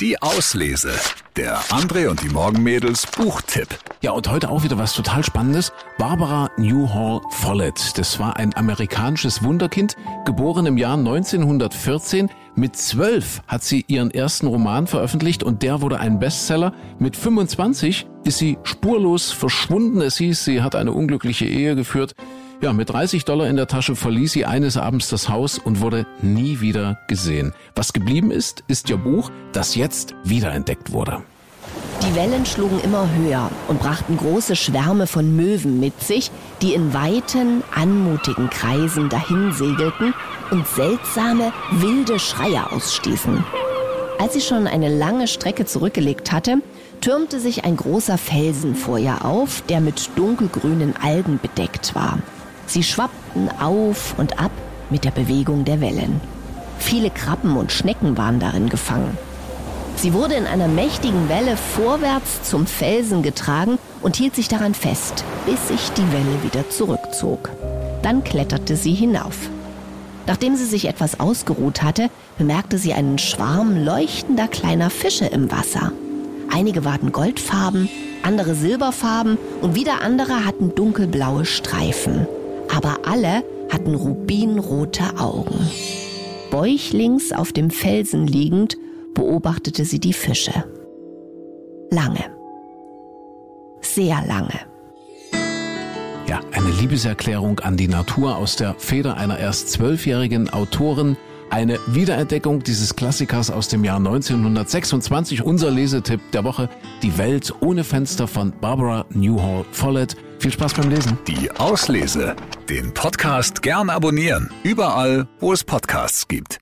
Die Auslese. Der André und die Morgenmädels Buchtipp. Ja, und heute auch wieder was total Spannendes. Barbara Newhall Follett. Das war ein amerikanisches Wunderkind, geboren im Jahr 1914. Mit zwölf hat sie ihren ersten Roman veröffentlicht und der wurde ein Bestseller. Mit 25 ist sie spurlos verschwunden. Es hieß, sie hat eine unglückliche Ehe geführt. Ja, mit 30 Dollar in der Tasche verließ sie eines Abends das Haus und wurde nie wieder gesehen. Was geblieben ist, ist ihr Buch, das jetzt wiederentdeckt wurde. Die Wellen schlugen immer höher und brachten große Schwärme von Möwen mit sich, die in weiten, anmutigen Kreisen dahinsegelten und seltsame, wilde Schreie ausstießen. Als sie schon eine lange Strecke zurückgelegt hatte, türmte sich ein großer Felsen vor ihr auf, der mit dunkelgrünen Algen bedeckt war. Sie schwappten auf und ab mit der Bewegung der Wellen. Viele Krabben und Schnecken waren darin gefangen. Sie wurde in einer mächtigen Welle vorwärts zum Felsen getragen und hielt sich daran fest, bis sich die Welle wieder zurückzog. Dann kletterte sie hinauf. Nachdem sie sich etwas ausgeruht hatte, bemerkte sie einen Schwarm leuchtender kleiner Fische im Wasser. Einige waren goldfarben, andere silberfarben und wieder andere hatten dunkelblaue Streifen aber alle hatten rubinrote Augen. Bäuchlings auf dem Felsen liegend beobachtete sie die Fische. Lange. Sehr lange. Ja, eine Liebeserklärung an die Natur aus der Feder einer erst zwölfjährigen Autorin. Eine Wiederentdeckung dieses Klassikers aus dem Jahr 1926. Unser Lesetipp der Woche. Die Welt ohne Fenster von Barbara Newhall Follett. Viel Spaß beim Lesen. Die Auslese. Den Podcast gern abonnieren. Überall, wo es Podcasts gibt.